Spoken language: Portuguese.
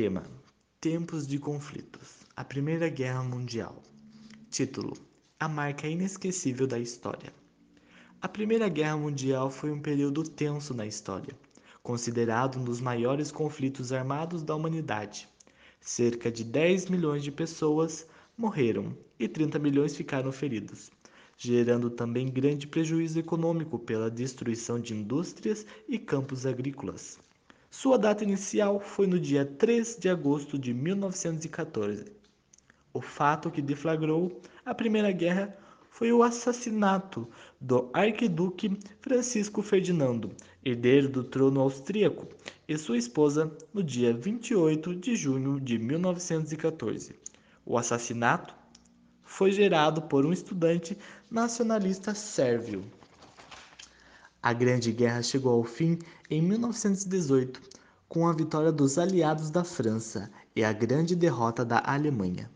Tema: Tempos de conflitos. A Primeira Guerra Mundial. Título: A marca inesquecível da história. A Primeira Guerra Mundial foi um período tenso na história, considerado um dos maiores conflitos armados da humanidade. Cerca de 10 milhões de pessoas morreram e 30 milhões ficaram feridos, gerando também grande prejuízo econômico pela destruição de indústrias e campos agrícolas. Sua data inicial foi no dia 3 de agosto de 1914. O fato que deflagrou a Primeira Guerra foi o assassinato do arquiduque Francisco Ferdinando, herdeiro do trono austríaco, e sua esposa no dia 28 de junho de 1914. O assassinato foi gerado por um estudante nacionalista sérvio. A Grande Guerra chegou ao fim em 1918, com a vitória dos aliados da França e a grande derrota da Alemanha.